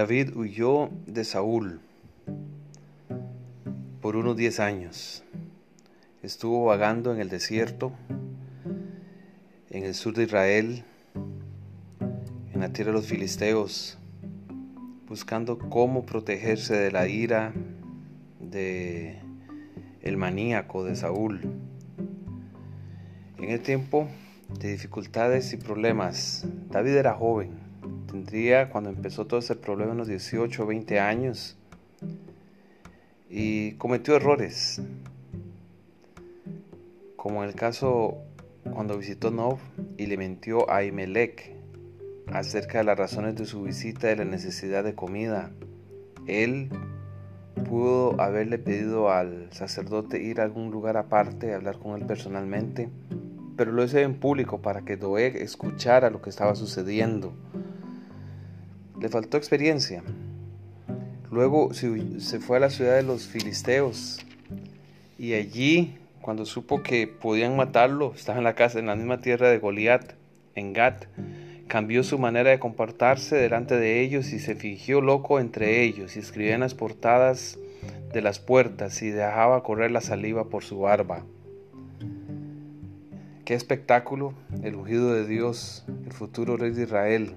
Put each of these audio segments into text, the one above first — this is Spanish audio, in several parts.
David huyó de Saúl por unos 10 años. Estuvo vagando en el desierto, en el sur de Israel, en la tierra de los filisteos, buscando cómo protegerse de la ira de el maníaco de Saúl. En el tiempo de dificultades y problemas, David era joven. Tendría cuando empezó todo ese problema unos 18 o 20 años y cometió errores, como en el caso cuando visitó Nob y le mintió a Imelec acerca de las razones de su visita y la necesidad de comida. Él pudo haberle pedido al sacerdote ir a algún lugar aparte, hablar con él personalmente, pero lo hizo en público para que Doeg escuchara lo que estaba sucediendo. Le faltó experiencia, Luego se fue a la ciudad de los filisteos. Y allí, cuando supo que podían matarlo, estaba en la casa, en la misma tierra de Goliat, en Gat, cambió su manera de comportarse delante de ellos y se fingió loco entre ellos y escribía en las portadas de las puertas y dejaba correr la saliva por su barba. Qué espectáculo, el ungido de Dios, el futuro rey de Israel,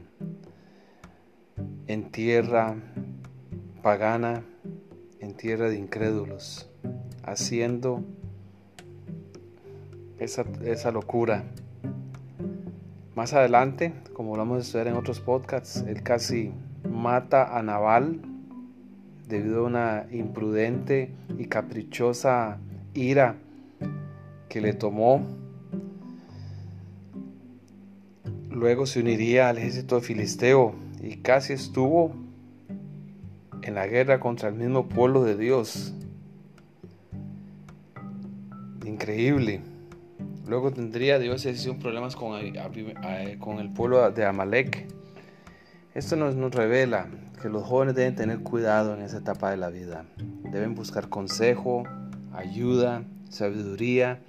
en tierra pagana en tierra de incrédulos, haciendo esa, esa locura. Más adelante, como lo vamos a estudiar en otros podcasts, él casi mata a Naval debido a una imprudente y caprichosa ira que le tomó. Luego se uniría al ejército filisteo y casi estuvo en la guerra contra el mismo pueblo de Dios. Increíble. Luego tendría Dios un problemas con el, con el pueblo de Amalek. Esto nos, nos revela que los jóvenes deben tener cuidado en esa etapa de la vida. Deben buscar consejo, ayuda, sabiduría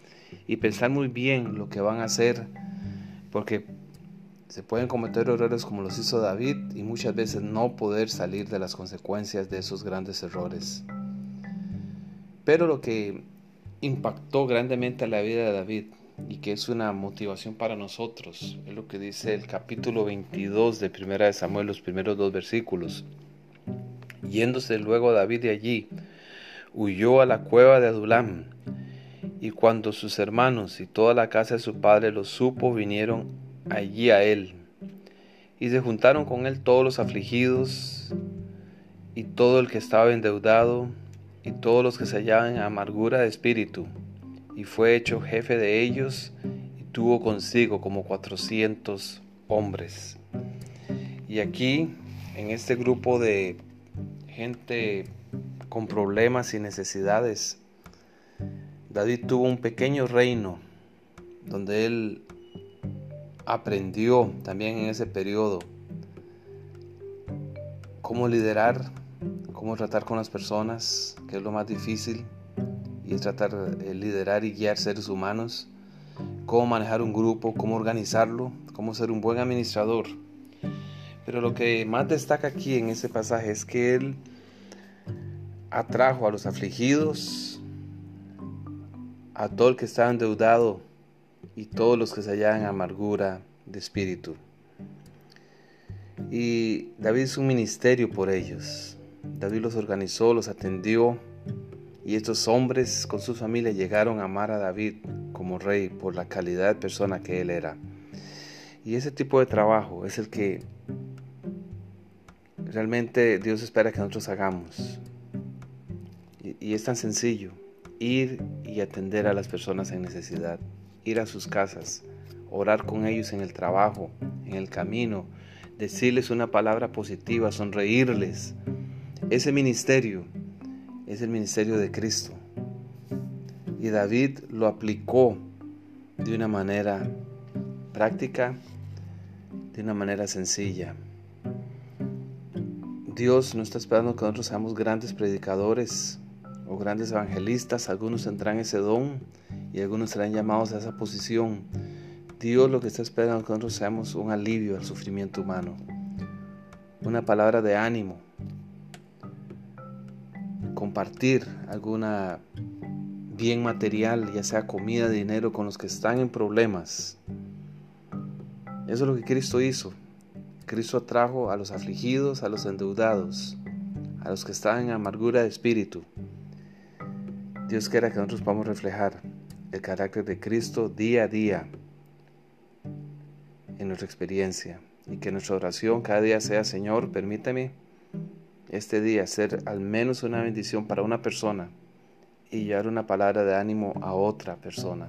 y pensar muy bien lo que van a hacer, porque se pueden cometer errores como los hizo David y muchas veces no poder salir de las consecuencias de esos grandes errores. Pero lo que impactó grandemente a la vida de David y que es una motivación para nosotros, es lo que dice el capítulo 22 de Primera de Samuel, los primeros dos versículos. Yéndose luego David de allí, huyó a la cueva de Adulam, y cuando sus hermanos y toda la casa de su padre lo supo, vinieron allí a él. Y se juntaron con él todos los afligidos y todo el que estaba endeudado y todos los que se hallaban en amargura de espíritu. Y fue hecho jefe de ellos y tuvo consigo como cuatrocientos hombres. Y aquí, en este grupo de gente con problemas y necesidades, David tuvo un pequeño reino donde él aprendió también en ese periodo cómo liderar, cómo tratar con las personas, que es lo más difícil, y es tratar de liderar y guiar seres humanos, cómo manejar un grupo, cómo organizarlo, cómo ser un buen administrador. Pero lo que más destaca aquí en ese pasaje es que él atrajo a los afligidos, a todo el que estaba endeudado, y todos los que se hallan amargura de espíritu. Y David hizo un ministerio por ellos. David los organizó, los atendió y estos hombres con su familia llegaron a amar a David como rey por la calidad de persona que él era. Y ese tipo de trabajo es el que realmente Dios espera que nosotros hagamos. Y es tan sencillo, ir y atender a las personas en necesidad ir a sus casas, orar con ellos en el trabajo, en el camino, decirles una palabra positiva, sonreírles. Ese ministerio es el ministerio de Cristo. Y David lo aplicó de una manera práctica, de una manera sencilla. Dios no está esperando que nosotros seamos grandes predicadores o grandes evangelistas. Algunos tendrán ese don y algunos serán llamados a esa posición. Dios lo que está esperando es que nosotros seamos un alivio al sufrimiento humano. una palabra de ánimo, compartir alguna bien material, ya sea comida, dinero, con los que están en problemas. Eso es lo que Cristo hizo. Cristo atrajo a los afligidos, a los endeudados, a los que están en amargura de espíritu. Dios quiera que nosotros podamos reflejar el carácter de Cristo día a día en nuestra experiencia y que nuestra oración cada día sea, Señor, permíteme este día ser al menos una bendición para una persona y llevar una palabra de ánimo a otra persona.